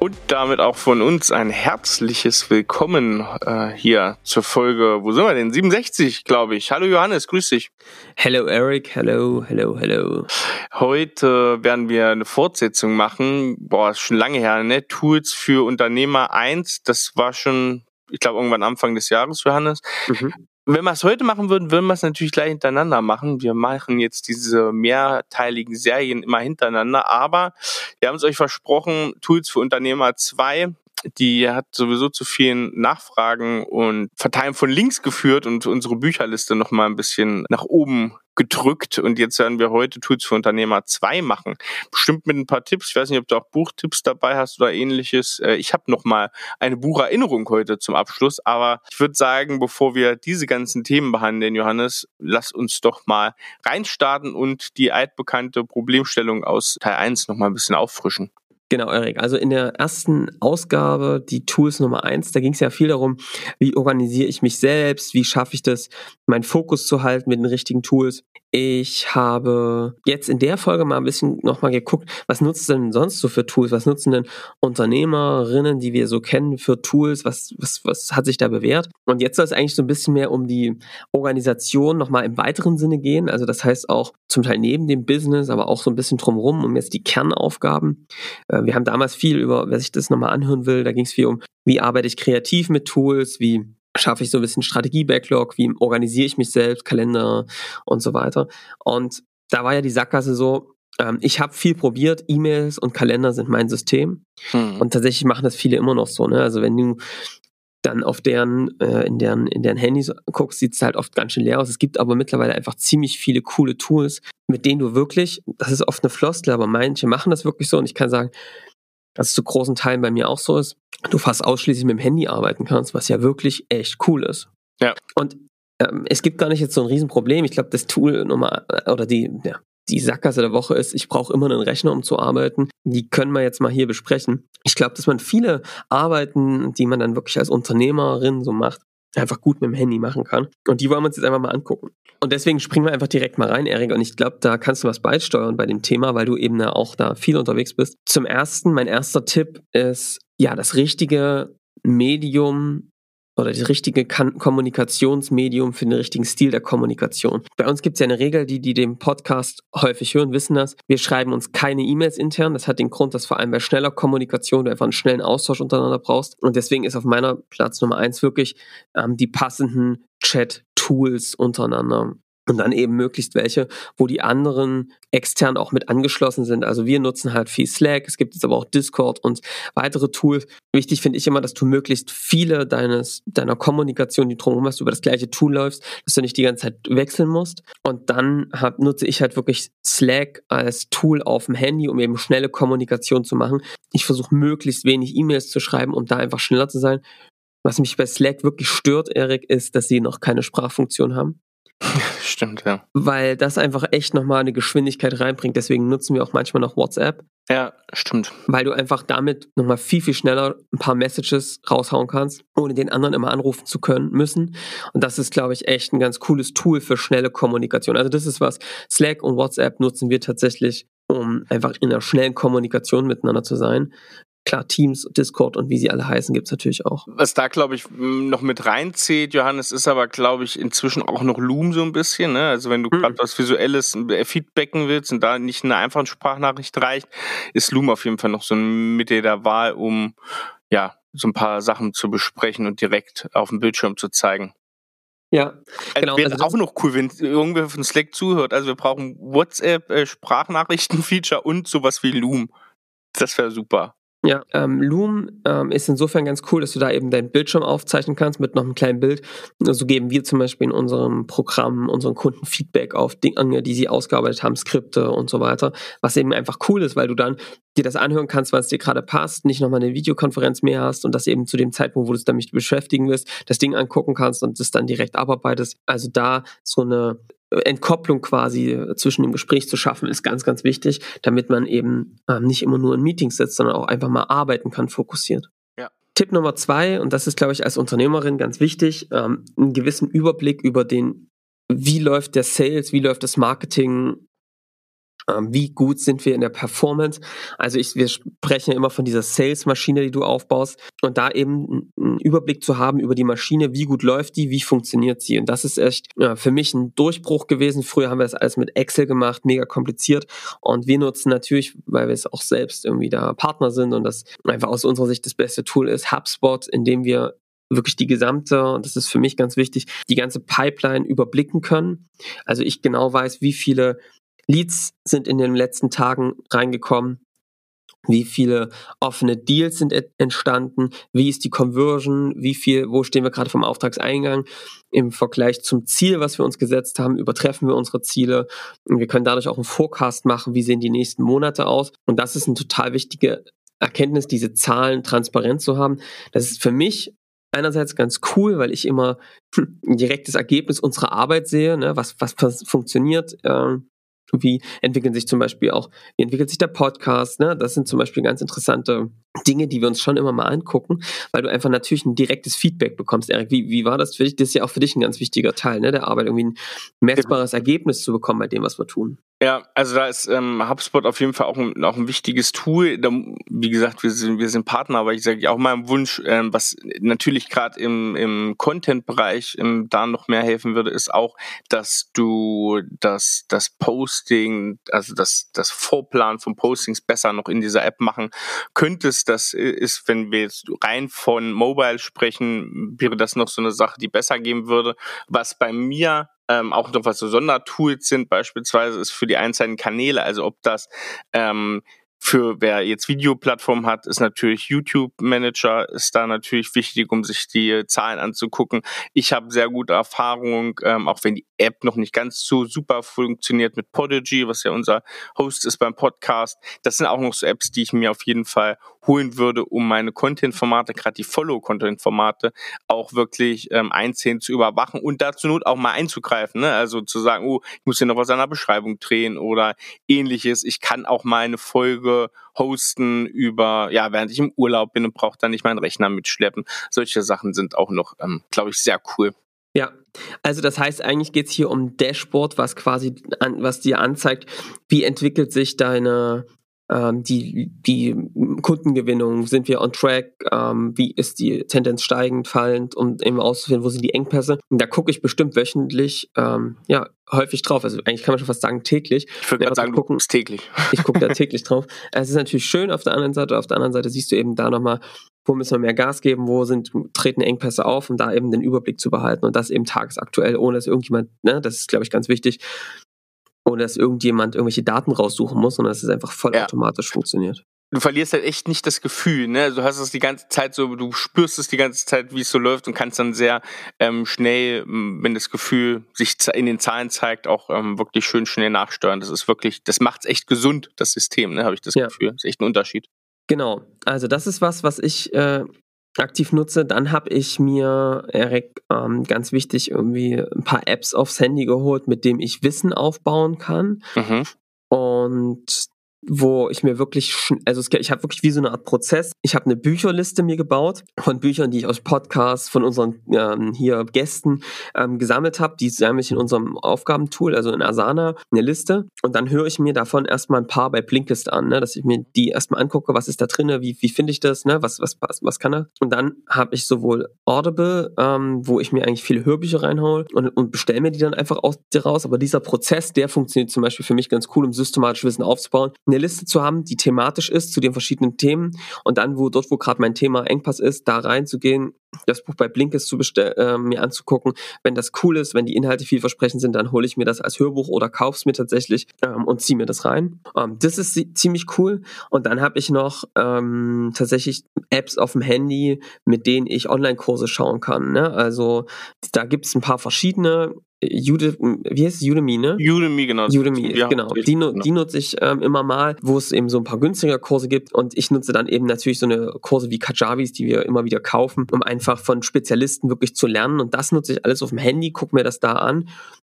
Und damit auch von uns ein herzliches Willkommen äh, hier zur Folge, wo sind wir denn? 67, glaube ich. Hallo Johannes, grüß dich. Hello Eric, hello, hello, hello. Heute werden wir eine Fortsetzung machen. Boah, ist schon lange her, ne? Tools für Unternehmer 1. Das war schon, ich glaube, irgendwann Anfang des Jahres, Johannes. Mhm. Wenn wir es heute machen würden, würden wir es natürlich gleich hintereinander machen. Wir machen jetzt diese mehrteiligen Serien immer hintereinander, aber wir haben es euch versprochen, Tools für Unternehmer 2 die hat sowieso zu vielen Nachfragen und Verteilen von Links geführt und unsere Bücherliste noch mal ein bisschen nach oben gedrückt und jetzt werden wir heute Tools für Unternehmer 2 machen. Bestimmt mit ein paar Tipps. Ich weiß nicht, ob du auch Buchtipps dabei hast oder ähnliches. Äh, ich habe noch mal eine Bucherinnerung heute zum Abschluss, aber ich würde sagen, bevor wir diese ganzen Themen behandeln, Johannes, lass uns doch mal reinstarten und die altbekannte Problemstellung aus Teil 1 noch mal ein bisschen auffrischen. Genau, Erik. Also in der ersten Ausgabe, die Tools Nummer eins, da ging es ja viel darum, wie organisiere ich mich selbst, wie schaffe ich das, meinen Fokus zu halten mit den richtigen Tools. Ich habe jetzt in der Folge mal ein bisschen nochmal geguckt, was nutzt denn sonst so für Tools? Was nutzen denn Unternehmerinnen, die wir so kennen, für Tools? Was, was, was hat sich da bewährt? Und jetzt soll es eigentlich so ein bisschen mehr um die Organisation nochmal im weiteren Sinne gehen. Also das heißt auch zum Teil neben dem Business, aber auch so ein bisschen drumherum, um jetzt die Kernaufgaben. Äh, wir haben damals viel über, wer sich das nochmal anhören will, da ging es viel um, wie arbeite ich kreativ mit Tools, wie schaffe ich so ein bisschen Strategie-Backlog, wie organisiere ich mich selbst, Kalender und so weiter. Und da war ja die Sackgasse so, ähm, ich habe viel probiert, E-Mails und Kalender sind mein System. Hm. Und tatsächlich machen das viele immer noch so. Ne? Also wenn du dann auf deren, äh, in deren, in deren Handys guckst, sieht es halt oft ganz schön leer aus. Es gibt aber mittlerweile einfach ziemlich viele coole Tools, mit denen du wirklich, das ist oft eine Floskel, aber manche machen das wirklich so und ich kann sagen, dass es zu großen Teilen bei mir auch so ist, du fast ausschließlich mit dem Handy arbeiten kannst, was ja wirklich echt cool ist. Ja. Und ähm, es gibt gar nicht jetzt so ein Riesenproblem. Ich glaube, das Tool Nummer oder die, ja, die Sackgasse der Woche ist, ich brauche immer einen Rechner, um zu arbeiten. Die können wir jetzt mal hier besprechen. Ich glaube, dass man viele Arbeiten, die man dann wirklich als Unternehmerin so macht, einfach gut mit dem Handy machen kann. Und die wollen wir uns jetzt einfach mal angucken. Und deswegen springen wir einfach direkt mal rein, Erik. Und ich glaube, da kannst du was beisteuern bei dem Thema, weil du eben auch da viel unterwegs bist. Zum ersten, mein erster Tipp ist, ja, das richtige Medium oder das richtige Kommunikationsmedium für den richtigen Stil der Kommunikation. Bei uns gibt es ja eine Regel, die, die den Podcast häufig hören, wissen das. Wir schreiben uns keine E-Mails intern. Das hat den Grund, dass vor allem bei schneller Kommunikation du einfach einen schnellen Austausch untereinander brauchst. Und deswegen ist auf meiner Platz Nummer eins wirklich ähm, die passenden Chat-Tools untereinander und dann eben möglichst welche, wo die anderen extern auch mit angeschlossen sind. Also wir nutzen halt viel Slack, es gibt jetzt aber auch Discord und weitere Tools. Wichtig finde ich immer, dass du möglichst viele deines, deiner Kommunikation, die drumherum hast, über das gleiche Tool läufst, dass du nicht die ganze Zeit wechseln musst. Und dann hab, nutze ich halt wirklich Slack als Tool auf dem Handy, um eben schnelle Kommunikation zu machen. Ich versuche möglichst wenig E-Mails zu schreiben, um da einfach schneller zu sein. Was mich bei Slack wirklich stört, Erik, ist, dass sie noch keine Sprachfunktion haben. Stimmt, ja. Weil das einfach echt nochmal eine Geschwindigkeit reinbringt. Deswegen nutzen wir auch manchmal noch WhatsApp. Ja, stimmt. Weil du einfach damit nochmal viel, viel schneller ein paar Messages raushauen kannst, ohne den anderen immer anrufen zu können müssen. Und das ist, glaube ich, echt ein ganz cooles Tool für schnelle Kommunikation. Also das ist was, Slack und WhatsApp nutzen wir tatsächlich um einfach in einer schnellen Kommunikation miteinander zu sein. Klar, Teams, Discord und wie sie alle heißen, gibt's natürlich auch. Was da, glaube ich, noch mit reinzählt, Johannes, ist aber, glaube ich, inzwischen auch noch Loom so ein bisschen. Ne? Also wenn du mhm. gerade was Visuelles äh, feedbacken willst und da nicht eine einfache Sprachnachricht reicht, ist Loom auf jeden Fall noch so ein Mittel der Wahl, um ja so ein paar Sachen zu besprechen und direkt auf dem Bildschirm zu zeigen. Ja, äh, genau. Wäre also auch noch cool, wenn irgendwer von Slack zuhört. Also wir brauchen WhatsApp, äh, Sprachnachrichten-Feature und sowas wie Loom. Das wäre super. Ja, ähm, Loom ähm, ist insofern ganz cool, dass du da eben deinen Bildschirm aufzeichnen kannst mit noch einem kleinen Bild. So also geben wir zum Beispiel in unserem Programm unseren Kunden Feedback auf Dinge, die sie ausgearbeitet haben, Skripte und so weiter, was eben einfach cool ist, weil du dann dir das anhören kannst, was dir gerade passt, nicht nochmal eine Videokonferenz mehr hast und das eben zu dem Zeitpunkt, wo du es damit beschäftigen wirst, das Ding angucken kannst und es dann direkt abarbeitest. Also da so eine Entkopplung quasi zwischen dem Gespräch zu schaffen, ist ganz, ganz wichtig, damit man eben ähm, nicht immer nur in Meetings sitzt, sondern auch einfach mal arbeiten kann, fokussiert. Ja. Tipp Nummer zwei, und das ist, glaube ich, als Unternehmerin ganz wichtig, ähm, einen gewissen Überblick über den, wie läuft der Sales, wie läuft das Marketing wie gut sind wir in der Performance. Also ich, wir sprechen ja immer von dieser Sales-Maschine, die du aufbaust und da eben einen Überblick zu haben über die Maschine, wie gut läuft die, wie funktioniert sie. Und das ist echt ja, für mich ein Durchbruch gewesen. Früher haben wir das alles mit Excel gemacht, mega kompliziert. Und wir nutzen natürlich, weil wir es auch selbst irgendwie da Partner sind und das einfach aus unserer Sicht das beste Tool ist, HubSpot, in dem wir wirklich die gesamte, und das ist für mich ganz wichtig, die ganze Pipeline überblicken können. Also ich genau weiß, wie viele Leads sind in den letzten Tagen reingekommen? Wie viele offene Deals sind entstanden? Wie ist die Conversion? Wie viel, wo stehen wir gerade vom Auftragseingang? Im Vergleich zum Ziel, was wir uns gesetzt haben, übertreffen wir unsere Ziele. Und wir können dadurch auch einen Forecast machen, wie sehen die nächsten Monate aus. Und das ist eine total wichtige Erkenntnis, diese Zahlen transparent zu haben. Das ist für mich einerseits ganz cool, weil ich immer ein direktes Ergebnis unserer Arbeit sehe, ne, was, was, funktioniert, äh, wie entwickeln sich zum Beispiel auch, wie entwickelt sich der Podcast, ne? Das sind zum Beispiel ganz interessante Dinge, die wir uns schon immer mal angucken, weil du einfach natürlich ein direktes Feedback bekommst. Erik, wie, wie war das für dich? Das ist ja auch für dich ein ganz wichtiger Teil ne, der Arbeit, irgendwie ein messbares Ergebnis zu bekommen bei dem, was wir tun. Ja, also da ist ähm, HubSpot auf jeden Fall auch ein, auch ein wichtiges Tool. Da, wie gesagt, wir sind, wir sind Partner, aber ich sage auch meinem Wunsch, ähm, was natürlich gerade im, im Content-Bereich ähm, da noch mehr helfen würde, ist auch, dass du das, das Posting, also das, das Vorplan von Postings besser noch in dieser App machen könntest. Das ist, wenn wir jetzt rein von Mobile sprechen, wäre das noch so eine Sache, die besser gehen würde. Was bei mir ähm, auch noch was so Sondertools sind, beispielsweise ist für die einzelnen Kanäle, also ob das ähm, für wer jetzt Videoplattform hat, ist natürlich YouTube Manager ist da natürlich wichtig, um sich die Zahlen anzugucken. Ich habe sehr gute Erfahrung, ähm, auch wenn die App noch nicht ganz so super funktioniert mit Podigy, was ja unser Host ist beim Podcast. Das sind auch noch so Apps, die ich mir auf jeden Fall holen würde, um meine Content-Formate, gerade die Follow-Content-Formate, auch wirklich ähm, einzeln zu überwachen und dazu Not auch mal einzugreifen. Ne? Also zu sagen, oh, ich muss hier noch was an der Beschreibung drehen oder ähnliches. Ich kann auch mal eine Folge hosten über, ja, während ich im Urlaub bin und brauche dann nicht meinen Rechner mitschleppen. Solche Sachen sind auch noch, ähm, glaube ich, sehr cool. Ja, also das heißt, eigentlich geht es hier um Dashboard, was quasi, an, was dir anzeigt, wie entwickelt sich deine, ähm, die, die Kundengewinnung, sind wir on track, ähm, wie ist die Tendenz steigend, fallend, um eben auszufinden, wo sind die Engpässe. Und da gucke ich bestimmt wöchentlich, ähm, ja, häufig drauf. Also eigentlich kann man schon fast sagen täglich. Ich würde gerade sagen, gucken, du täglich. Ich gucke da täglich drauf. Es ist natürlich schön auf der anderen Seite, auf der anderen Seite siehst du eben da nochmal, wo müssen wir mehr Gas geben, wo sind, treten Engpässe auf, um da eben den Überblick zu behalten und das eben tagesaktuell, ohne dass irgendjemand, ne, das ist, glaube ich, ganz wichtig, ohne dass irgendjemand irgendwelche Daten raussuchen muss, sondern dass es einfach vollautomatisch ja. funktioniert. Du verlierst halt echt nicht das Gefühl, ne? Du hast es die ganze Zeit so, du spürst es die ganze Zeit, wie es so läuft und kannst dann sehr ähm, schnell, wenn das Gefühl sich in den Zahlen zeigt, auch ähm, wirklich schön schnell nachsteuern. Das ist wirklich, das macht es echt gesund, das System, ne? Habe ich das ja. Gefühl. Das ist echt ein Unterschied. Genau. Also das ist was, was ich äh, aktiv nutze. Dann habe ich mir, Erik, ähm, ganz wichtig, irgendwie ein paar Apps aufs Handy geholt, mit dem ich Wissen aufbauen kann. Mhm. Und wo ich mir wirklich, also ich habe wirklich wie so eine Art Prozess. Ich habe eine Bücherliste mir gebaut von Büchern, die ich aus Podcasts von unseren ähm, hier Gästen ähm, gesammelt habe. Die sammle ich in unserem Aufgabentool, also in Asana, eine Liste. Und dann höre ich mir davon erstmal ein paar bei Blinkist an, ne? dass ich mir die erstmal angucke, was ist da drin, wie, wie finde ich das, ne? was, was, was, was kann er. Und dann habe ich sowohl Audible, ähm, wo ich mir eigentlich viele Hörbücher reinhole und, und bestelle mir die dann einfach aus raus. Aber dieser Prozess, der funktioniert zum Beispiel für mich ganz cool, um systematisch Wissen aufzubauen eine Liste zu haben, die thematisch ist zu den verschiedenen Themen und dann, wo dort, wo gerade mein Thema Engpass ist, da reinzugehen, das Buch bei Blinkist zu äh, mir anzugucken. Wenn das cool ist, wenn die Inhalte vielversprechend sind, dann hole ich mir das als Hörbuch oder kauf's mir tatsächlich ähm, und ziehe mir das rein. Ähm, das ist ziemlich cool. Und dann habe ich noch ähm, tatsächlich Apps auf dem Handy, mit denen ich Online-Kurse schauen kann. Ne? Also da gibt's ein paar verschiedene. Udemy, wie heißt es? Udemy, ne? Udemy, genau. Udemy, ja, genau. Die, genau. die nutze ich ähm, immer mal, wo es eben so ein paar günstige Kurse gibt und ich nutze dann eben natürlich so eine Kurse wie Kajavis, die wir immer wieder kaufen, um einfach von Spezialisten wirklich zu lernen. Und das nutze ich alles auf dem Handy, gucke mir das da an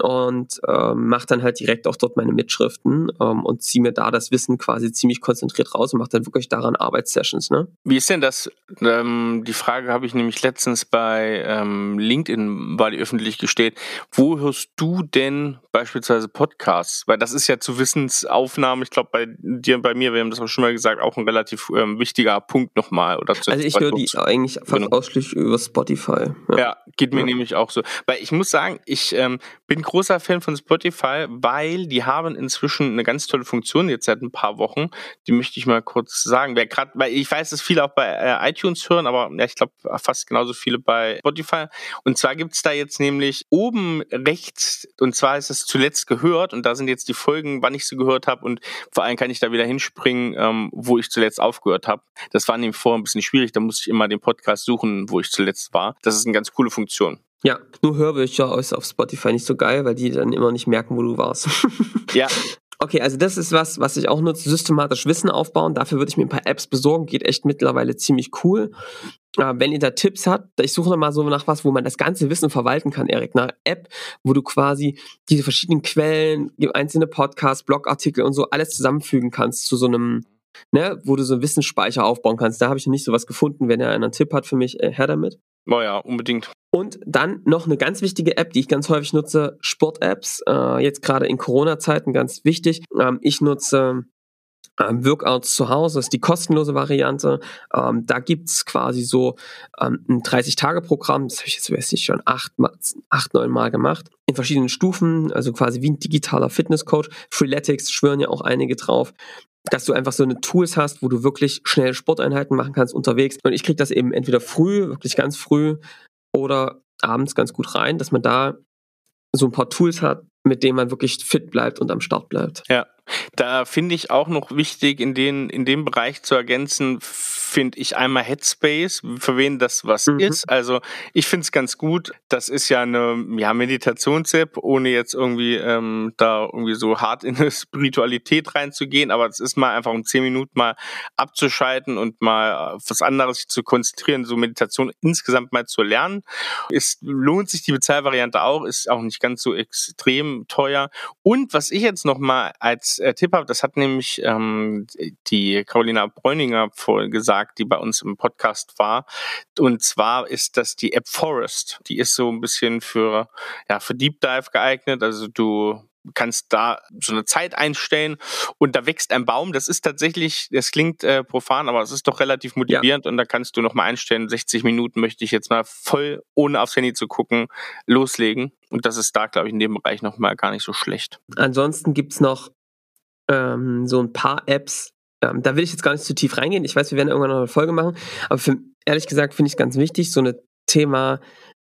und ähm, mache dann halt direkt auch dort meine Mitschriften ähm, und ziehe mir da das Wissen quasi ziemlich konzentriert raus und mache dann wirklich daran Arbeitssessions. Ne? Wie ist denn das? Ähm, die Frage habe ich nämlich letztens bei ähm, LinkedIn, weil die öffentlich gestellt. Wo hörst du denn beispielsweise Podcasts? Weil das ist ja zu Wissensaufnahmen, ich glaube bei dir und bei mir, wir haben das auch schon mal gesagt, auch ein relativ ähm, wichtiger Punkt nochmal. Oder also ich höre die eigentlich fast genau. ausschließlich über Spotify. Ja, ja geht mir ja. nämlich auch so. Weil ich muss sagen, ich ähm, bin großer Fan von Spotify, weil die haben inzwischen eine ganz tolle Funktion jetzt seit ein paar Wochen. Die möchte ich mal kurz sagen. Wer gerade, weil ich weiß, dass viele auch bei äh, iTunes hören, aber ja, ich glaube fast genauso viele bei Spotify. Und zwar gibt's da jetzt nämlich oben rechts, und zwar ist es zuletzt gehört, und da sind jetzt die Folgen, wann ich sie gehört habe, und vor allem kann ich da wieder hinspringen, ähm, wo ich zuletzt aufgehört habe. Das war nämlich vorher ein bisschen schwierig, da musste ich immer den Podcast suchen, wo ich zuletzt war. Das ist eine ganz coole Funktion. Ja, nur Hörbücher ist auf Spotify nicht so geil, weil die dann immer nicht merken, wo du warst. ja. Okay, also das ist was, was ich auch nutze, systematisch Wissen aufbauen. Dafür würde ich mir ein paar Apps besorgen, geht echt mittlerweile ziemlich cool. Äh, wenn ihr da Tipps habt, ich suche mal so nach was, wo man das ganze Wissen verwalten kann, Erik. Nach App, wo du quasi diese verschiedenen Quellen, einzelne Podcasts, Blogartikel und so alles zusammenfügen kannst zu so einem ne, wo du so einen Wissensspeicher aufbauen kannst. Da habe ich noch nicht so was gefunden. Wenn er einen Tipp hat für mich, äh, her damit. Oh ja, unbedingt. Und dann noch eine ganz wichtige App, die ich ganz häufig nutze, Sport-Apps. Äh, jetzt gerade in Corona-Zeiten ganz wichtig. Ähm, ich nutze ähm, Workouts zu Hause, das ist die kostenlose Variante. Ähm, da gibt's quasi so ähm, ein 30-Tage-Programm, das habe ich jetzt weiß ich schon acht, acht, neun Mal gemacht, in verschiedenen Stufen, also quasi wie ein digitaler Fitnesscoach. Freeletics schwören ja auch einige drauf dass du einfach so eine Tools hast, wo du wirklich schnell Sporteinheiten machen kannst unterwegs. Und ich kriege das eben entweder früh, wirklich ganz früh, oder abends ganz gut rein, dass man da so ein paar Tools hat, mit denen man wirklich fit bleibt und am Start bleibt. Ja, da finde ich auch noch wichtig, in, den, in dem Bereich zu ergänzen, finde ich einmal Headspace, für wen das was mhm. ist. Also ich finde es ganz gut. Das ist ja eine ja, Meditations-App, ohne jetzt irgendwie ähm, da irgendwie so hart in eine Spiritualität reinzugehen, aber es ist mal einfach um zehn Minuten mal abzuschalten und mal auf was anderes zu konzentrieren, so Meditation insgesamt mal zu lernen. Es lohnt sich die Bezahlvariante auch, ist auch nicht ganz so extrem teuer. Und was ich jetzt noch mal als äh, Tipp habe, das hat nämlich ähm, die Carolina Bräuninger gesagt, gesagt, die bei uns im Podcast war. Und zwar ist das die App Forest. Die ist so ein bisschen für, ja, für Deep Dive geeignet. Also du kannst da so eine Zeit einstellen und da wächst ein Baum. Das ist tatsächlich, das klingt äh, profan, aber es ist doch relativ motivierend ja. und da kannst du nochmal einstellen, 60 Minuten möchte ich jetzt mal voll, ohne aufs Handy zu gucken, loslegen. Und das ist da, glaube ich, in dem Bereich nochmal gar nicht so schlecht. Ansonsten gibt's noch ähm, so ein paar Apps, ähm, da will ich jetzt gar nicht zu tief reingehen. Ich weiß, wir werden irgendwann noch eine Folge machen, aber für, ehrlich gesagt finde ich es ganz wichtig, so ein Thema,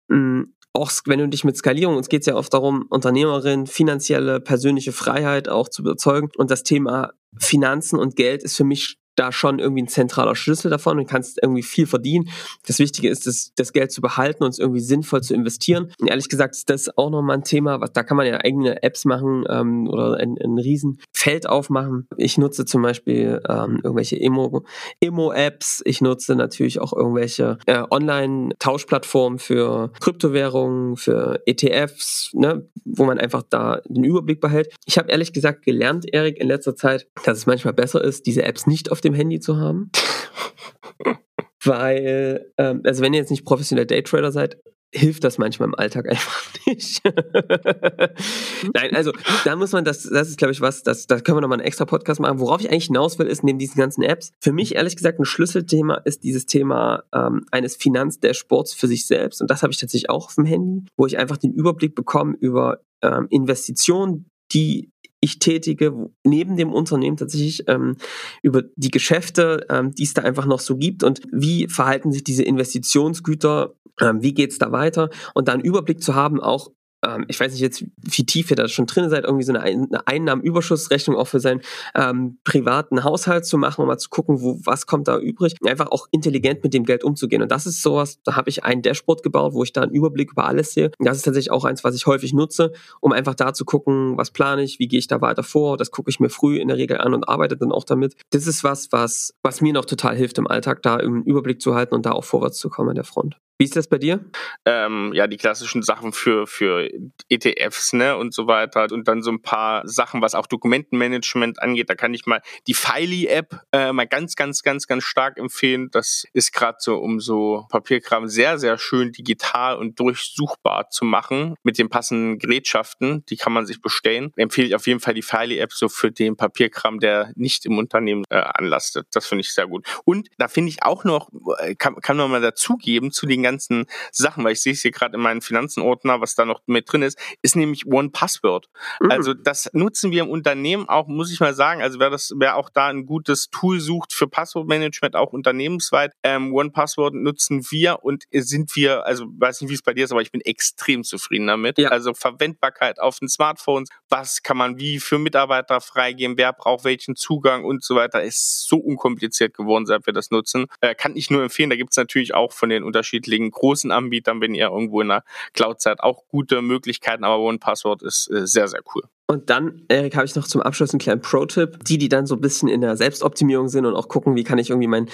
mh, hm, auch wenn du dich mit Skalierung, uns geht es ja oft darum, Unternehmerin, finanzielle, persönliche Freiheit auch zu überzeugen. Und das Thema Finanzen und Geld ist für mich da schon irgendwie ein zentraler Schlüssel davon und kannst irgendwie viel verdienen. Das Wichtige ist, das, das Geld zu behalten und es irgendwie sinnvoll zu investieren. Und ehrlich gesagt ist das auch nochmal ein Thema, was da kann man ja eigene Apps machen ähm, oder ein, ein riesen Feld aufmachen. Ich nutze zum Beispiel ähm, irgendwelche Emo, Emo-Apps. Ich nutze natürlich auch irgendwelche äh, Online-Tauschplattformen für Kryptowährungen, für ETFs, ne, wo man einfach da den Überblick behält. Ich habe ehrlich gesagt gelernt, Erik, in letzter Zeit, dass es manchmal besser ist, diese Apps nicht auf dem Handy zu haben. Weil, ähm, also wenn ihr jetzt nicht professioneller Daytrader seid, hilft das manchmal im Alltag einfach nicht. Nein, also da muss man, das, das ist glaube ich was, das, da können wir nochmal einen extra Podcast machen. Worauf ich eigentlich hinaus will, ist neben diesen ganzen Apps, für mich ehrlich gesagt ein Schlüsselthema ist dieses Thema ähm, eines Finanzdashboards für sich selbst. Und das habe ich tatsächlich auch auf dem Handy, wo ich einfach den Überblick bekomme über ähm, Investitionen, die ich tätige, neben dem Unternehmen tatsächlich ähm, über die Geschäfte, ähm, die es da einfach noch so gibt und wie verhalten sich diese Investitionsgüter, ähm, wie geht's da weiter? Und da einen Überblick zu haben, auch ähm, ich weiß nicht jetzt, wie tief ihr da schon drin seid, irgendwie so eine, eine Einnahmenüberschussrechnung auch für seinen ähm, privaten Haushalt zu machen, um mal zu gucken, wo was kommt da übrig, einfach auch intelligent mit dem Geld umzugehen. Und das ist sowas, da habe ich ein Dashboard gebaut, wo ich da einen Überblick über alles sehe. Und das ist tatsächlich auch eins, was ich häufig nutze, um einfach da zu gucken, was plane ich, wie gehe ich da weiter vor. Das gucke ich mir früh in der Regel an und arbeite dann auch damit. Das ist was, was, was mir noch total hilft im Alltag, da einen Überblick zu halten und da auch vorwärts zu kommen an der Front. Wie ist das bei dir? Ähm, ja, die klassischen Sachen für, für ETFs ne, und so weiter. Und dann so ein paar Sachen, was auch Dokumentenmanagement angeht. Da kann ich mal die Filey-App äh, mal ganz, ganz, ganz, ganz stark empfehlen. Das ist gerade so, um so Papierkram sehr, sehr schön digital und durchsuchbar zu machen mit den passenden Gerätschaften. Die kann man sich bestellen. Empfehle ich auf jeden Fall die Filey-App so für den Papierkram, der nicht im Unternehmen äh, anlastet. Das finde ich sehr gut. Und da finde ich auch noch, äh, kann, kann man mal dazugeben zu den ganzen ganzen Sachen, weil ich sehe es hier gerade in meinen Finanzenordner, was da noch mit drin ist, ist nämlich One Password. Mhm. Also das nutzen wir im Unternehmen auch, muss ich mal sagen. Also wer das, wer auch da ein gutes Tool sucht für Passwortmanagement, auch unternehmensweit, ähm, One Password nutzen wir und sind wir, also weiß nicht, wie es bei dir ist, aber ich bin extrem zufrieden damit. Ja. Also Verwendbarkeit auf den Smartphones, was kann man wie für Mitarbeiter freigeben, wer braucht welchen Zugang und so weiter, ist so unkompliziert geworden, seit wir das nutzen. Äh, kann ich nur empfehlen. Da gibt es natürlich auch von den unterschiedlichen den großen Anbietern, wenn ihr irgendwo in der Cloud seid, auch gute Möglichkeiten, aber OnePassword ist äh, sehr, sehr cool. Und dann, Erik, habe ich noch zum Abschluss einen kleinen Pro-Tipp. Die, die dann so ein bisschen in der Selbstoptimierung sind und auch gucken, wie kann ich irgendwie mein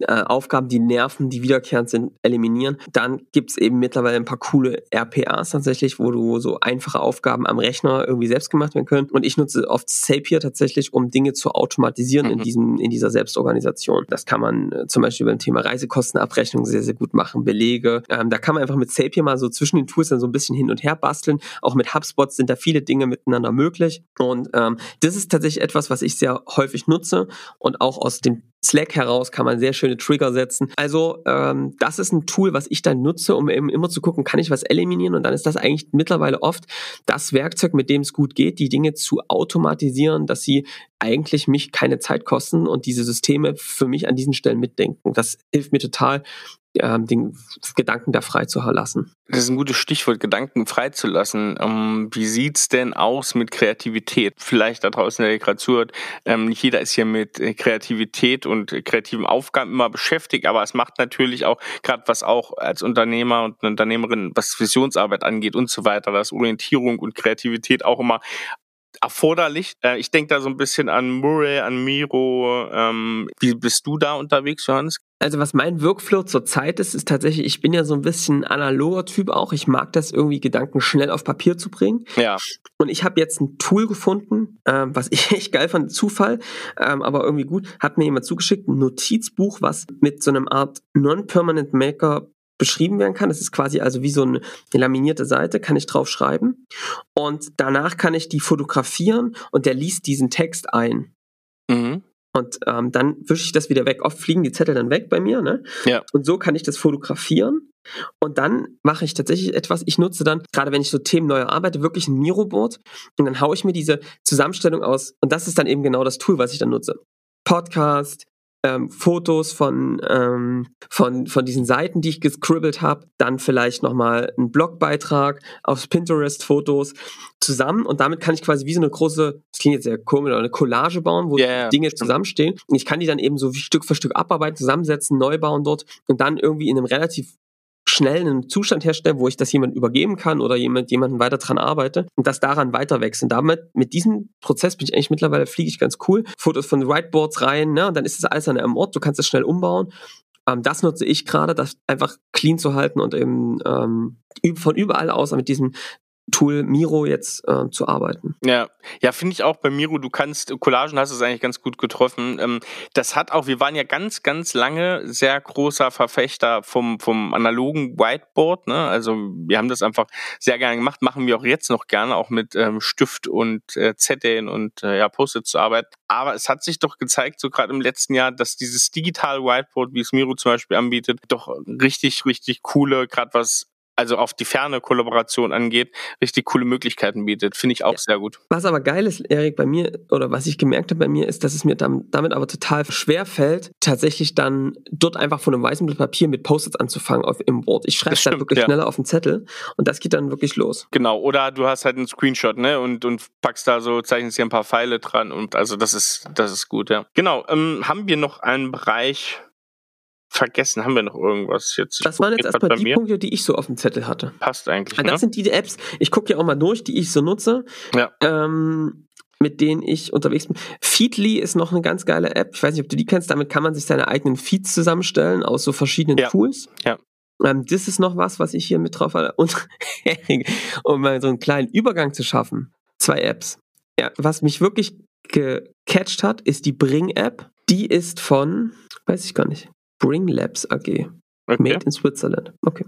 äh, Aufgaben, die nerven, die wiederkehrend sind, eliminieren. Dann gibt's eben mittlerweile ein paar coole RPAs tatsächlich, wo du so einfache Aufgaben am Rechner irgendwie selbst gemacht werden können. Und ich nutze oft Zapier tatsächlich, um Dinge zu automatisieren mhm. in, diesem, in dieser Selbstorganisation. Das kann man äh, zum Beispiel beim Thema Reisekostenabrechnung sehr, sehr gut machen, Belege. Ähm, da kann man einfach mit Zapier mal so zwischen den Tools dann so ein bisschen hin und her basteln. Auch mit HubSpot sind da viele Dinge miteinander möglich. Und ähm, das ist tatsächlich etwas, was ich sehr häufig nutze und auch aus dem Slack heraus kann man sehr schöne Trigger setzen. Also ähm, das ist ein Tool, was ich dann nutze, um eben immer zu gucken, kann ich was eliminieren und dann ist das eigentlich mittlerweile oft das Werkzeug, mit dem es gut geht, die Dinge zu automatisieren, dass sie eigentlich mich keine Zeit kosten und diese Systeme für mich an diesen Stellen mitdenken. Das hilft mir total, ähm, den Gedanken da frei zu lassen. Das ist ein gutes Stichwort, Gedanken freizulassen. Ähm, wie sieht's denn aus mit Kreativität? Vielleicht da draußen, der gerade zuhört, ähm, nicht jeder ist hier mit äh, Kreativität und kreativen Aufgaben immer beschäftigt, aber es macht natürlich auch, gerade was auch als Unternehmer und Unternehmerin, was Visionsarbeit angeht und so weiter, dass Orientierung und Kreativität auch immer erforderlich. Äh, ich denke da so ein bisschen an Murray, an Miro. Ähm, wie bist du da unterwegs, Johannes? Also was mein Workflow zurzeit ist, ist tatsächlich, ich bin ja so ein bisschen analoger Typ auch. Ich mag das irgendwie, Gedanken schnell auf Papier zu bringen. Ja. Und ich habe jetzt ein Tool gefunden, ähm, was ich echt geil fand, Zufall, ähm, aber irgendwie gut, hat mir jemand zugeschickt, ein Notizbuch, was mit so einem Art Non-Permanent Maker beschrieben werden kann. Das ist quasi also wie so eine laminierte Seite, kann ich drauf schreiben. Und danach kann ich die fotografieren und der liest diesen Text ein. Mhm. Und ähm, dann wische ich das wieder weg. Oft fliegen die Zettel dann weg bei mir. Ne? Ja. Und so kann ich das fotografieren. Und dann mache ich tatsächlich etwas. Ich nutze dann, gerade wenn ich so Themen neu arbeite, wirklich ein Miro-Board. Und dann haue ich mir diese Zusammenstellung aus. Und das ist dann eben genau das Tool, was ich dann nutze. Podcast, ähm, Fotos von, ähm, von, von diesen Seiten, die ich gescribbelt habe, dann vielleicht nochmal einen Blogbeitrag auf Pinterest Fotos zusammen. Und damit kann ich quasi wie so eine große, das klingt jetzt sehr komisch, eine Collage bauen, wo yeah, Dinge zusammenstehen. Und ich kann die dann eben so Stück für Stück abarbeiten, zusammensetzen, neu bauen dort und dann irgendwie in einem relativ schnell einen Zustand herstellen, wo ich das jemand übergeben kann oder jemand jemanden weiter dran arbeite und das daran weiter wächst. Und damit, mit diesem Prozess bin ich eigentlich mittlerweile, fliege ich ganz cool. Fotos von Whiteboards rein, ne? Und dann ist es alles an einem Ort, du kannst es schnell umbauen. Ähm, das nutze ich gerade, das einfach clean zu halten und eben ähm, von überall aus mit diesem Tool Miro jetzt äh, zu arbeiten. Ja, ja, finde ich auch bei Miro, du kannst, Collagen hast es eigentlich ganz gut getroffen. Ähm, das hat auch, wir waren ja ganz, ganz lange sehr großer Verfechter vom, vom analogen Whiteboard, ne? Also wir haben das einfach sehr gerne gemacht, machen wir auch jetzt noch gerne, auch mit ähm, Stift und äh, Zetteln und äh, ja, Post-it zu arbeiten. Aber es hat sich doch gezeigt, so gerade im letzten Jahr, dass dieses digitale Whiteboard, wie es Miro zum Beispiel anbietet, doch richtig, richtig coole, gerade was also auf die ferne Kollaboration angeht, richtig coole Möglichkeiten bietet. Finde ich auch ja. sehr gut. Was aber geil ist, Erik, bei mir, oder was ich gemerkt habe bei mir, ist, dass es mir damit aber total schwer fällt, tatsächlich dann dort einfach von einem weißen Blatt Papier mit Post-its anzufangen auf, im Board. Ich schreibe dann wirklich ja. schneller auf den Zettel und das geht dann wirklich los. Genau, oder du hast halt einen Screenshot, ne, und, und packst da so, zeichnest hier ein paar Pfeile dran und also das ist, das ist gut, ja. Genau, ähm, haben wir noch einen Bereich, vergessen. Haben wir noch irgendwas jetzt? das waren jetzt erstmal die. Punkte, die ich so auf dem Zettel hatte. Passt eigentlich. Das ne? sind die Apps. Ich gucke ja auch mal durch, die ich so nutze. Ja. Ähm, mit denen ich unterwegs bin. Feedly ist noch eine ganz geile App. Ich weiß nicht, ob du die kennst. Damit kann man sich seine eigenen Feeds zusammenstellen aus so verschiedenen ja. Tools. Ja. Ähm, das ist noch was, was ich hier mit drauf habe. Und um mal so einen kleinen Übergang zu schaffen. Zwei Apps. Ja, was mich wirklich gecatcht hat, ist die Bring-App. Die ist von, weiß ich gar nicht, Bring Labs AG. Okay. Made in Switzerland. Okay.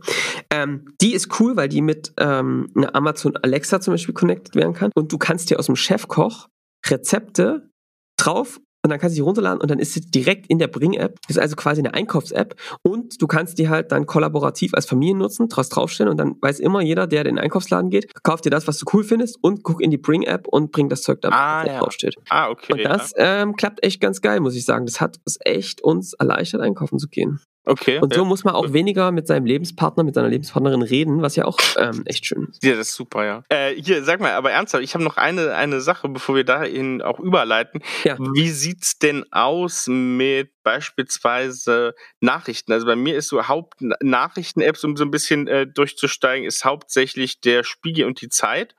Ähm, die ist cool, weil die mit ähm, einer Amazon Alexa zum Beispiel connected werden kann. Und du kannst dir aus dem Chefkoch Rezepte drauf und dann kannst du die runterladen und dann ist sie direkt in der Bring-App. Ist also quasi eine Einkaufs-App und du kannst die halt dann kollaborativ als Familie nutzen, draus draufstellen und dann weiß immer jeder, der in den Einkaufsladen geht, kauft dir das, was du cool findest und guck in die Bring-App und bring das Zeug da, ah, was ja. draufsteht. Ah, okay. Und das ja. ähm, klappt echt ganz geil, muss ich sagen. Das hat es echt uns erleichtert, einkaufen zu gehen. Okay. Und so ja. muss man auch weniger mit seinem Lebenspartner, mit seiner Lebenspartnerin reden, was ja auch ähm, echt schön ist. Ja, das ist super, ja. Äh, hier, sag mal, aber ernsthaft, ich habe noch eine, eine Sache, bevor wir dahin auch überleiten. Ja. Wie sieht's denn aus mit beispielsweise Nachrichten? Also bei mir ist so Hauptnachrichten-Apps, um so ein bisschen äh, durchzusteigen, ist hauptsächlich der Spiegel und die Zeit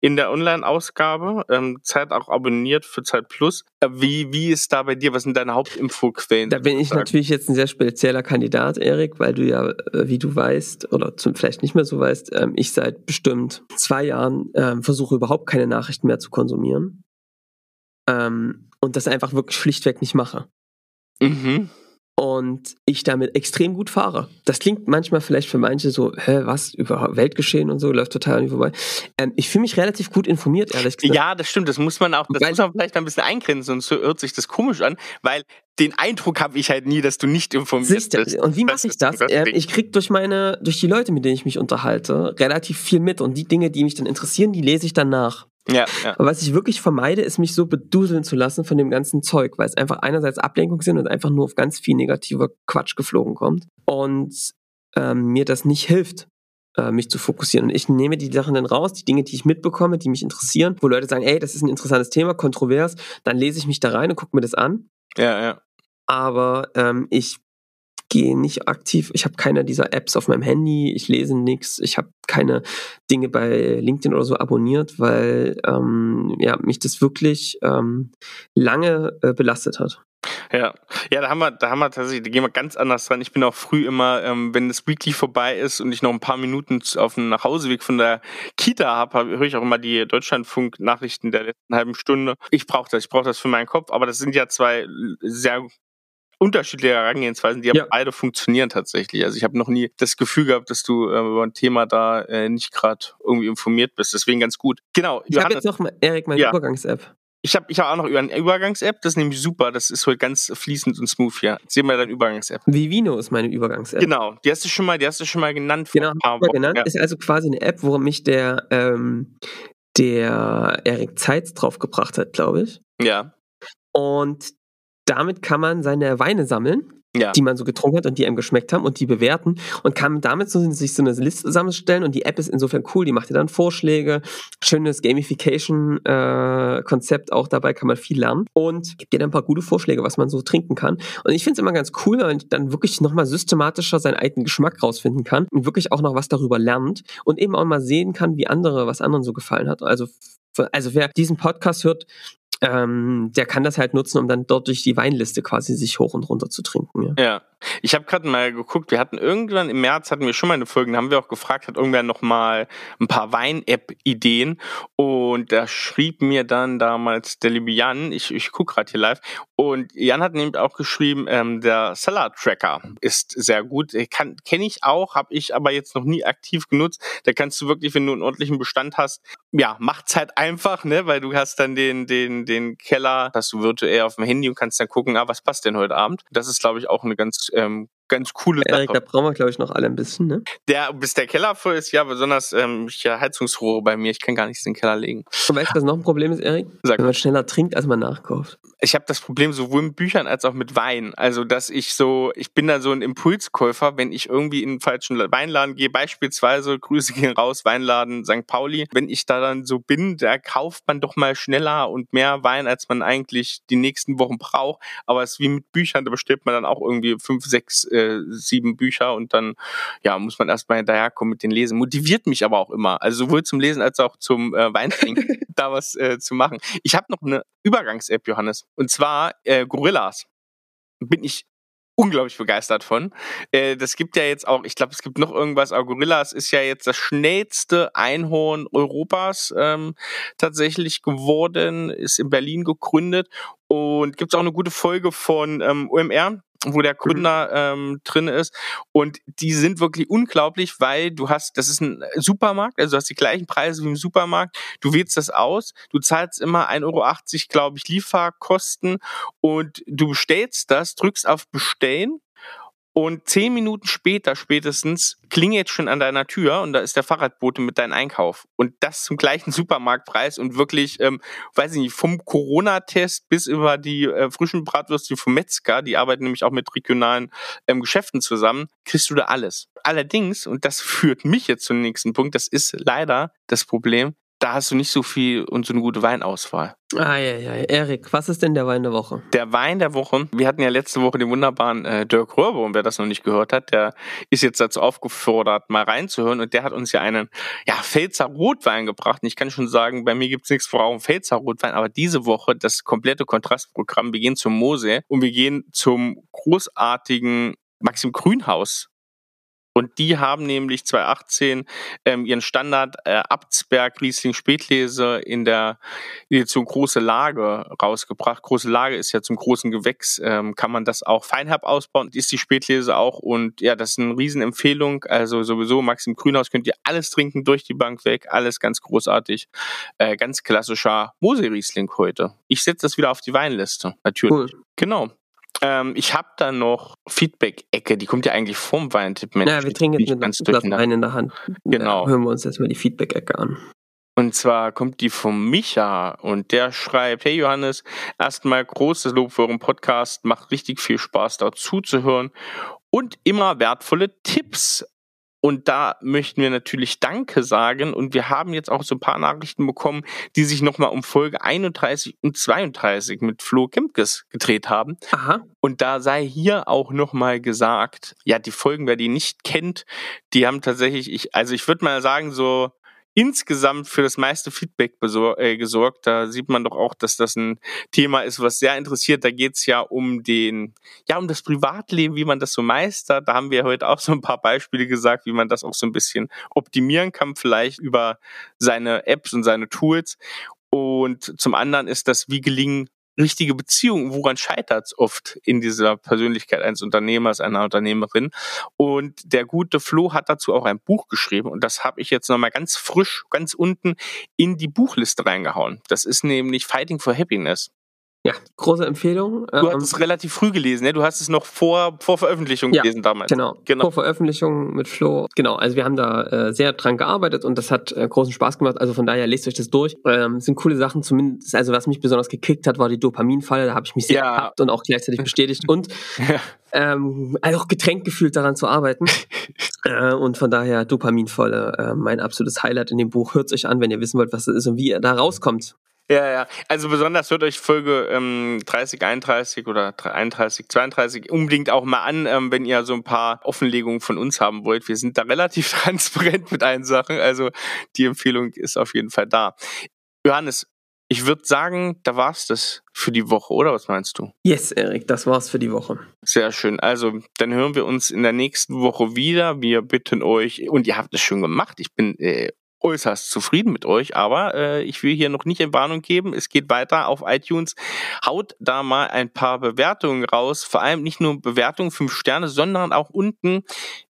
in der Online-Ausgabe. Ähm, Zeit auch abonniert für Zeit Plus. Äh, wie, wie ist da bei dir? Was sind deine Hauptinfoquellen? Da bin ich natürlich jetzt ein sehr spezieller Kandidat, Erik, weil du ja, äh, wie du weißt, oder zum, vielleicht nicht mehr so weißt, ähm, ich seit bestimmt zwei Jahren ähm, versuche überhaupt keine Nachrichten mehr zu konsumieren. Ähm, und das einfach wirklich schlichtweg nicht mache. Mhm und ich damit extrem gut fahre. Das klingt manchmal vielleicht für manche so, hä, was, über Weltgeschehen und so, läuft total an mir vorbei. Ähm, ich fühle mich relativ gut informiert, ehrlich gesagt. Ja, das stimmt, das muss man auch, das weil, muss man vielleicht ein bisschen eingrenzen, sonst hört sich das komisch an, weil den Eindruck habe ich halt nie, dass du nicht informiert bist. Und wie mache ich das? Ähm, ich krieg durch meine, durch die Leute, mit denen ich mich unterhalte, relativ viel mit und die Dinge, die mich dann interessieren, die lese ich dann nach. Ja, ja. Aber was ich wirklich vermeide, ist mich so beduseln zu lassen von dem ganzen Zeug, weil es einfach einerseits Ablenkung sind und einfach nur auf ganz viel negativer Quatsch geflogen kommt und ähm, mir das nicht hilft, äh, mich zu fokussieren. Und ich nehme die Sachen dann raus, die Dinge, die ich mitbekomme, die mich interessieren, wo Leute sagen, ey, das ist ein interessantes Thema, kontrovers, dann lese ich mich da rein und gucke mir das an. Ja, ja. Aber ähm, ich gehe nicht aktiv, ich habe keine dieser Apps auf meinem Handy, ich lese nichts, ich habe keine Dinge bei LinkedIn oder so abonniert, weil ähm, ja, mich das wirklich ähm, lange äh, belastet hat. Ja, ja, da haben wir, da haben wir tatsächlich, da gehen wir ganz anders dran. Ich bin auch früh immer, ähm, wenn das Weekly vorbei ist und ich noch ein paar Minuten auf dem Nachhauseweg von der Kita habe, höre ich auch immer die Deutschlandfunk-Nachrichten der letzten halben Stunde. Ich brauche das, ich brauche das für meinen Kopf, aber das sind ja zwei sehr unterschiedliche Herangehensweisen, die ja. aber beide funktionieren tatsächlich. Also ich habe noch nie das Gefühl gehabt, dass du äh, über ein Thema da äh, nicht gerade irgendwie informiert bist. Deswegen ganz gut. Genau. Ich habe jetzt noch, mal, Erik, meine ja. Übergangs-App. Ich habe ich hab auch noch über eine Übergangs-App, das ist nämlich super, das ist heute ganz fließend und smooth hier. Sehen wir deine Übergangs-App. Vivino ist meine Übergangs-App. Genau, die hast du schon mal, die hast du schon mal genannt vor genau, ein paar Wochen. genannt. Ja. Ist also quasi eine App, wo mich der, ähm, der Erik Zeitz draufgebracht hat, glaube ich. Ja. Und damit kann man seine Weine sammeln ja. die man so getrunken hat und die einem geschmeckt haben und die bewerten und kann damit so, sich so eine Liste zusammenstellen und die App ist insofern cool, die macht dir dann Vorschläge, schönes Gamification-Konzept äh, auch dabei, kann man viel lernen und gibt dir dann ein paar gute Vorschläge, was man so trinken kann. Und ich finde es immer ganz cool, wenn man dann wirklich nochmal systematischer seinen eigenen Geschmack rausfinden kann und wirklich auch noch was darüber lernt und eben auch mal sehen kann, wie andere, was anderen so gefallen hat. Also also wer diesen Podcast hört, ähm, der kann das halt nutzen, um dann dort durch die Weinliste quasi sich hoch und runter zu trinken. Ja, ja. Ich habe gerade mal geguckt, wir hatten irgendwann im März hatten wir schon mal eine Folge, da haben wir auch gefragt, hat irgendwer noch mal ein paar Wein-App-Ideen und da schrieb mir dann damals der liebe Jan, ich, ich gucke gerade hier live, und Jan hat nämlich auch geschrieben, ähm, der Seller Tracker ist sehr gut, kenne ich auch, habe ich aber jetzt noch nie aktiv genutzt. Da kannst du wirklich, wenn du einen ordentlichen Bestand hast, ja, macht's halt einfach, ne, weil du hast dann den den den Keller, hast du virtuell auf dem Handy und kannst dann gucken, ah, was passt denn heute Abend. Das ist, glaube ich, auch eine ganz ähm, ganz coole Erik, Sache. da brauchen wir, glaube ich, noch alle ein bisschen, ne? Der, bis der Keller voll ist, ja, besonders ähm, ich ja Heizungsrohre bei mir, ich kann gar nichts in den Keller legen. Und weißt du, was noch ein Problem ist, Erik? Sag Wenn man schneller trinkt, als man nachkauft. Ich habe das Problem sowohl mit Büchern als auch mit Wein. Also, dass ich so, ich bin da so ein Impulskäufer, wenn ich irgendwie in einen falschen Weinladen gehe, beispielsweise, Grüße gehen raus, Weinladen St. Pauli. Wenn ich da dann so bin, da kauft man doch mal schneller und mehr Wein, als man eigentlich die nächsten Wochen braucht. Aber es ist wie mit Büchern, da bestellt man dann auch irgendwie fünf, sechs, äh, sieben Bücher und dann ja muss man erstmal hinterherkommen mit den Lesen. Motiviert mich aber auch immer, also sowohl zum Lesen als auch zum äh, Weintrinken, da was äh, zu machen. Ich habe noch eine Übergangs-App, Johannes, und zwar äh, Gorillas. Bin ich unglaublich begeistert von. Äh, das gibt ja jetzt auch, ich glaube, es gibt noch irgendwas, aber Gorillas ist ja jetzt das schnellste Einhorn Europas ähm, tatsächlich geworden, ist in Berlin gegründet und gibt es auch eine gute Folge von ähm, OMR, wo der mhm. Gründer ähm, drin ist. Und die sind wirklich unglaublich, weil du hast, das ist ein Supermarkt, also du hast die gleichen Preise wie im Supermarkt, du wählst das aus, du zahlst immer 1,80 Euro, glaube ich, Lieferkosten und du bestellst das, drückst auf Bestellen und zehn Minuten später spätestens klingelt schon an deiner Tür und da ist der Fahrradbote mit deinem Einkauf. Und das zum gleichen Supermarktpreis und wirklich, ähm, weiß ich nicht, vom Corona-Test bis über die äh, frischen Bratwürste vom Metzger, die arbeiten nämlich auch mit regionalen ähm, Geschäften zusammen, kriegst du da alles. Allerdings, und das führt mich jetzt zum nächsten Punkt, das ist leider das Problem, da hast du nicht so viel und so eine gute Weinauswahl. Ah, ja, ja. Erik, was ist denn der Wein der Woche? Der Wein der Woche, wir hatten ja letzte Woche den wunderbaren äh, Dirk Röber und wer das noch nicht gehört hat, der ist jetzt dazu aufgefordert, mal reinzuhören und der hat uns ja einen ja, Pfälzer Rotwein gebracht. Und ich kann schon sagen, bei mir gibt's nichts vor Augen Pfälzer Rotwein, aber diese Woche das komplette Kontrastprogramm. Wir gehen zum Mose und wir gehen zum großartigen Maxim Grünhaus und die haben nämlich 2018 ähm, ihren Standard äh, Abtsberg Riesling Spätlese in der Edition Große Lage rausgebracht. Große Lage ist ja zum großen Gewächs, ähm, kann man das auch feinherb ausbauen, ist die Spätlese auch und ja, das ist eine Riesenempfehlung. Also sowieso Maxim Grünhaus könnt ihr alles trinken durch die Bank weg, alles ganz großartig. Äh, ganz klassischer Mose Riesling heute. Ich setze das wieder auf die Weinliste, natürlich. Cool. Genau. Ähm, ich habe da noch Feedback-Ecke, die kommt ja eigentlich vom Weintipp. Ja, wir trinken jetzt mit Glas Wein in der Hand. Genau. Da hören wir uns jetzt mal die Feedback-Ecke an. Und zwar kommt die von Micha und der schreibt, hey Johannes, erstmal großes Lob für euren Podcast, macht richtig viel Spaß dazu zu hören und immer wertvolle Tipps. Und da möchten wir natürlich Danke sagen. Und wir haben jetzt auch so ein paar Nachrichten bekommen, die sich nochmal um Folge 31 und 32 mit Flo Kempkes gedreht haben. Aha. Und da sei hier auch nochmal gesagt, ja, die Folgen, wer die nicht kennt, die haben tatsächlich, ich, also ich würde mal sagen, so insgesamt für das meiste Feedback äh, gesorgt. Da sieht man doch auch, dass das ein Thema ist, was sehr interessiert. Da geht es ja um den, ja, um das Privatleben, wie man das so meistert. Da haben wir heute auch so ein paar Beispiele gesagt, wie man das auch so ein bisschen optimieren kann, vielleicht über seine Apps und seine Tools. Und zum anderen ist das, wie gelingen richtige Beziehung, woran scheitert es oft in dieser Persönlichkeit eines Unternehmers, einer Unternehmerin. Und der gute Flo hat dazu auch ein Buch geschrieben und das habe ich jetzt nochmal ganz frisch, ganz unten in die Buchliste reingehauen. Das ist nämlich Fighting for Happiness. Ja, große Empfehlung. Du hast ähm, es relativ früh gelesen, ne? Du hast es noch vor, vor Veröffentlichung ja, gelesen damals. Genau, genau. Vor Veröffentlichung mit Flo. Genau, also wir haben da äh, sehr dran gearbeitet und das hat äh, großen Spaß gemacht. Also von daher lest euch das durch. Ähm, sind coole Sachen, zumindest, also was mich besonders gekickt hat, war die Dopaminfalle. Da habe ich mich sehr ja. gehabt und auch gleichzeitig bestätigt. Und ja. ähm, also auch getränkt gefühlt daran zu arbeiten. äh, und von daher Dopaminfalle, äh, mein absolutes Highlight in dem Buch. Hört euch an, wenn ihr wissen wollt, was es ist und wie ihr da rauskommt. Ja, ja. Also besonders hört euch Folge ähm, 30, 31 oder 31, 32 unbedingt auch mal an, ähm, wenn ihr so ein paar Offenlegungen von uns haben wollt. Wir sind da relativ transparent mit allen Sachen. Also die Empfehlung ist auf jeden Fall da. Johannes, ich würde sagen, da war's das für die Woche, oder was meinst du? Yes, Erik, das war's für die Woche. Sehr schön. Also, dann hören wir uns in der nächsten Woche wieder. Wir bitten euch, und ihr habt es schon gemacht. Ich bin äh, äußerst zufrieden mit euch, aber äh, ich will hier noch nicht in Warnung geben. Es geht weiter auf iTunes. Haut da mal ein paar Bewertungen raus. Vor allem nicht nur Bewertungen, fünf Sterne, sondern auch unten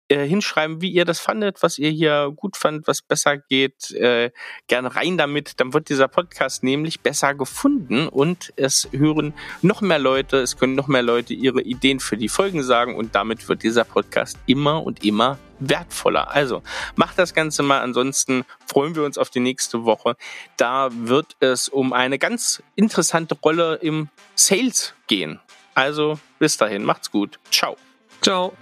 äh, hinschreiben, wie ihr das fandet, was ihr hier gut fandet, was besser geht. Äh, gerne rein damit. Dann wird dieser Podcast nämlich besser gefunden und es hören noch mehr Leute, es können noch mehr Leute ihre Ideen für die Folgen sagen und damit wird dieser Podcast immer und immer wertvoller. Also macht das Ganze mal. Ansonsten freuen wir uns auf die nächste Woche. Da wird es um eine ganz interessante Rolle im Sales gehen. Also bis dahin, macht's gut. Ciao. Ciao.